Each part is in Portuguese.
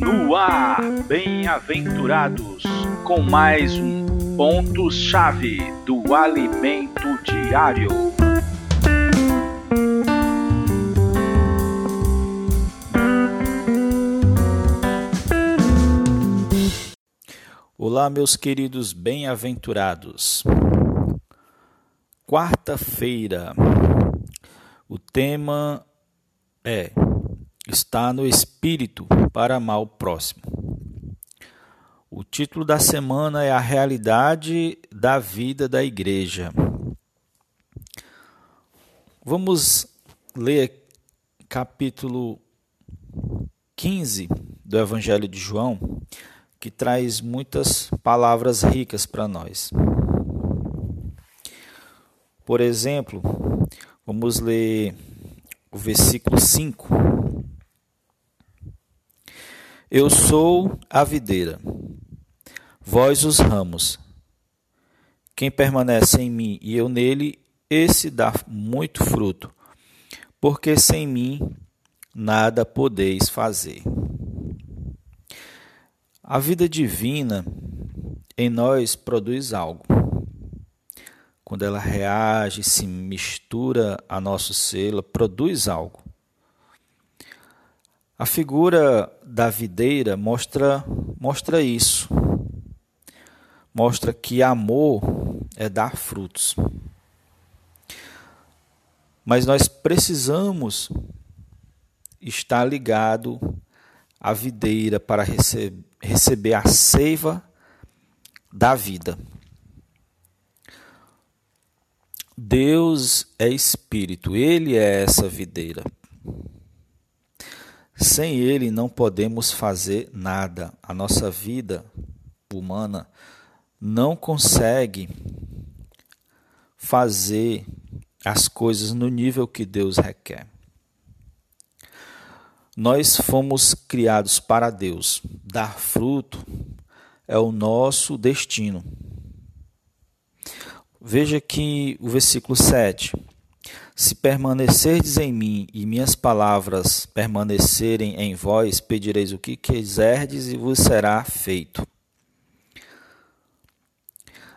No ar, bem-aventurados, com mais um ponto-chave do alimento diário. Olá, meus queridos bem-aventurados. Quarta-feira. O tema é Está no espírito para amar o próximo. O título da semana é A Realidade da Vida da Igreja. Vamos ler capítulo 15 do Evangelho de João, que traz muitas palavras ricas para nós. Por exemplo, vamos ler o versículo 5. Eu sou a videira, vós os ramos. Quem permanece em mim e eu nele, esse dá muito fruto, porque sem mim nada podeis fazer. A vida divina em nós produz algo quando ela reage, se mistura a nosso ser, ela produz algo. A figura da videira mostra, mostra isso. Mostra que amor é dar frutos. Mas nós precisamos estar ligado à videira para rece receber a seiva da vida. Deus é espírito, ele é essa videira. Sem ele não podemos fazer nada. A nossa vida humana não consegue fazer as coisas no nível que Deus requer. Nós fomos criados para Deus. Dar fruto é o nosso destino. Veja aqui o versículo 7. Se permanecerdes em mim e minhas palavras permanecerem em vós, pedireis o que quiserdes e vos será feito.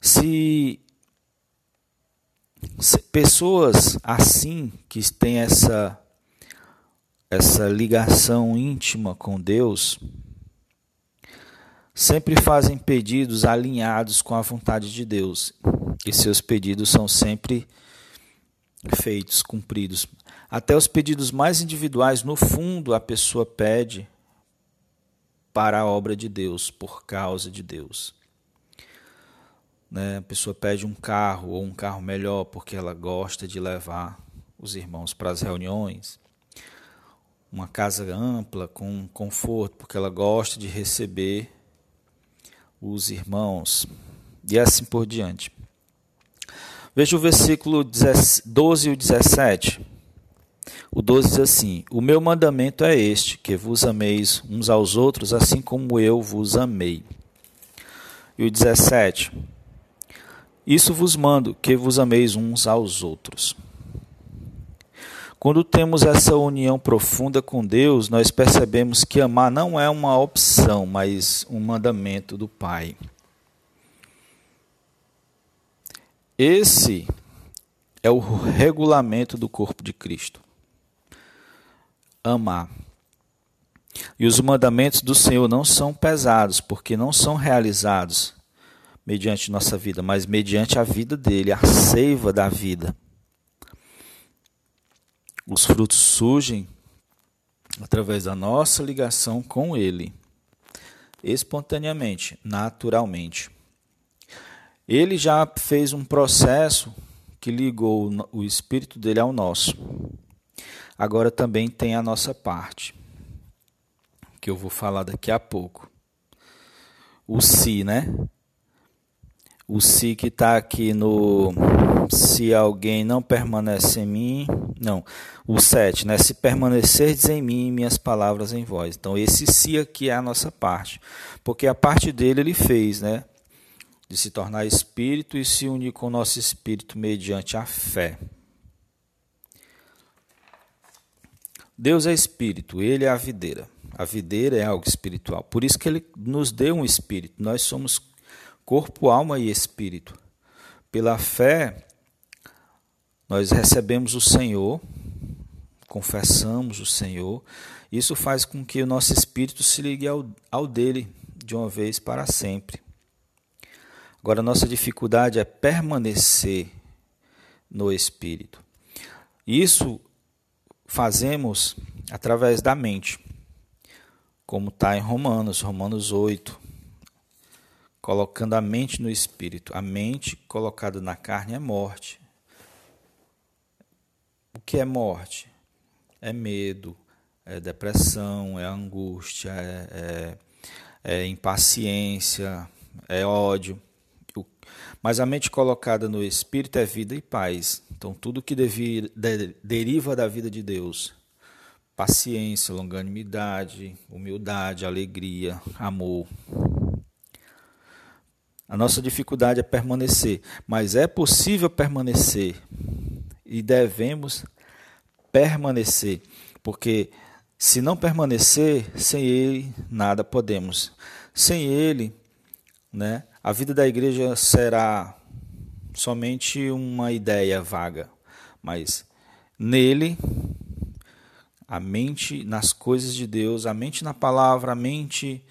Se, se pessoas assim que têm essa essa ligação íntima com Deus, sempre fazem pedidos alinhados com a vontade de Deus e seus pedidos são sempre feitos, cumpridos. Até os pedidos mais individuais, no fundo, a pessoa pede para a obra de Deus, por causa de Deus. Né? A pessoa pede um carro ou um carro melhor porque ela gosta de levar os irmãos para as reuniões. Uma casa ampla, com conforto, porque ela gosta de receber os irmãos. E assim por diante. Veja o versículo 12 e o 17. O 12 diz assim: O meu mandamento é este, que vos ameis uns aos outros, assim como eu vos amei. E o 17: Isso vos mando, que vos ameis uns aos outros. Quando temos essa união profunda com Deus, nós percebemos que amar não é uma opção, mas um mandamento do Pai. Esse é o regulamento do corpo de Cristo. Amar. E os mandamentos do Senhor não são pesados, porque não são realizados mediante nossa vida, mas mediante a vida dele, a seiva da vida. Os frutos surgem através da nossa ligação com ele, espontaneamente, naturalmente. Ele já fez um processo que ligou o espírito dele ao nosso. Agora também tem a nossa parte, que eu vou falar daqui a pouco. O si, né? O si que está aqui no. Se alguém não permanece em mim. Não. O 7, né? Se permanecerdes em mim, minhas palavras em vós. Então, esse si aqui é a nossa parte. Porque a parte dele ele fez, né? De se tornar espírito e se unir com o nosso espírito mediante a fé. Deus é espírito, ele é a videira. A videira é algo espiritual. Por isso que ele nos deu um espírito. Nós somos corpo, alma e espírito. Pela fé, nós recebemos o Senhor, confessamos o Senhor. Isso faz com que o nosso espírito se ligue ao, ao dele de uma vez para sempre. Agora, nossa dificuldade é permanecer no espírito. Isso fazemos através da mente, como está em Romanos, Romanos 8, colocando a mente no espírito. A mente colocada na carne é morte. O que é morte? É medo, é depressão, é angústia, é, é, é impaciência, é ódio. Mas a mente colocada no espírito é vida e paz. Então, tudo que devir, de, deriva da vida de Deus, paciência, longanimidade, humildade, alegria, amor. A nossa dificuldade é permanecer, mas é possível permanecer e devemos permanecer, porque se não permanecer, sem Ele nada podemos. Sem Ele, né, a vida da igreja será somente uma ideia vaga, mas nele, a mente nas coisas de Deus, a mente na palavra, a mente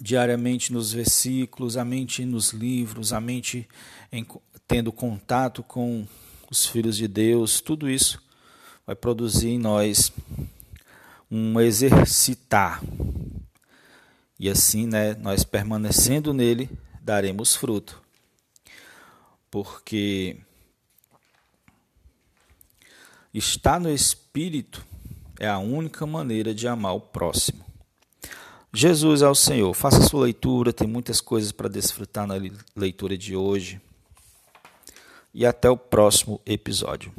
diariamente nos versículos, a mente nos livros, a mente em, tendo contato com os filhos de Deus, tudo isso vai produzir em nós um exercitar e assim, né, nós permanecendo nele, daremos fruto. Porque estar no Espírito é a única maneira de amar o próximo. Jesus é o Senhor. Faça sua leitura, tem muitas coisas para desfrutar na leitura de hoje. E até o próximo episódio.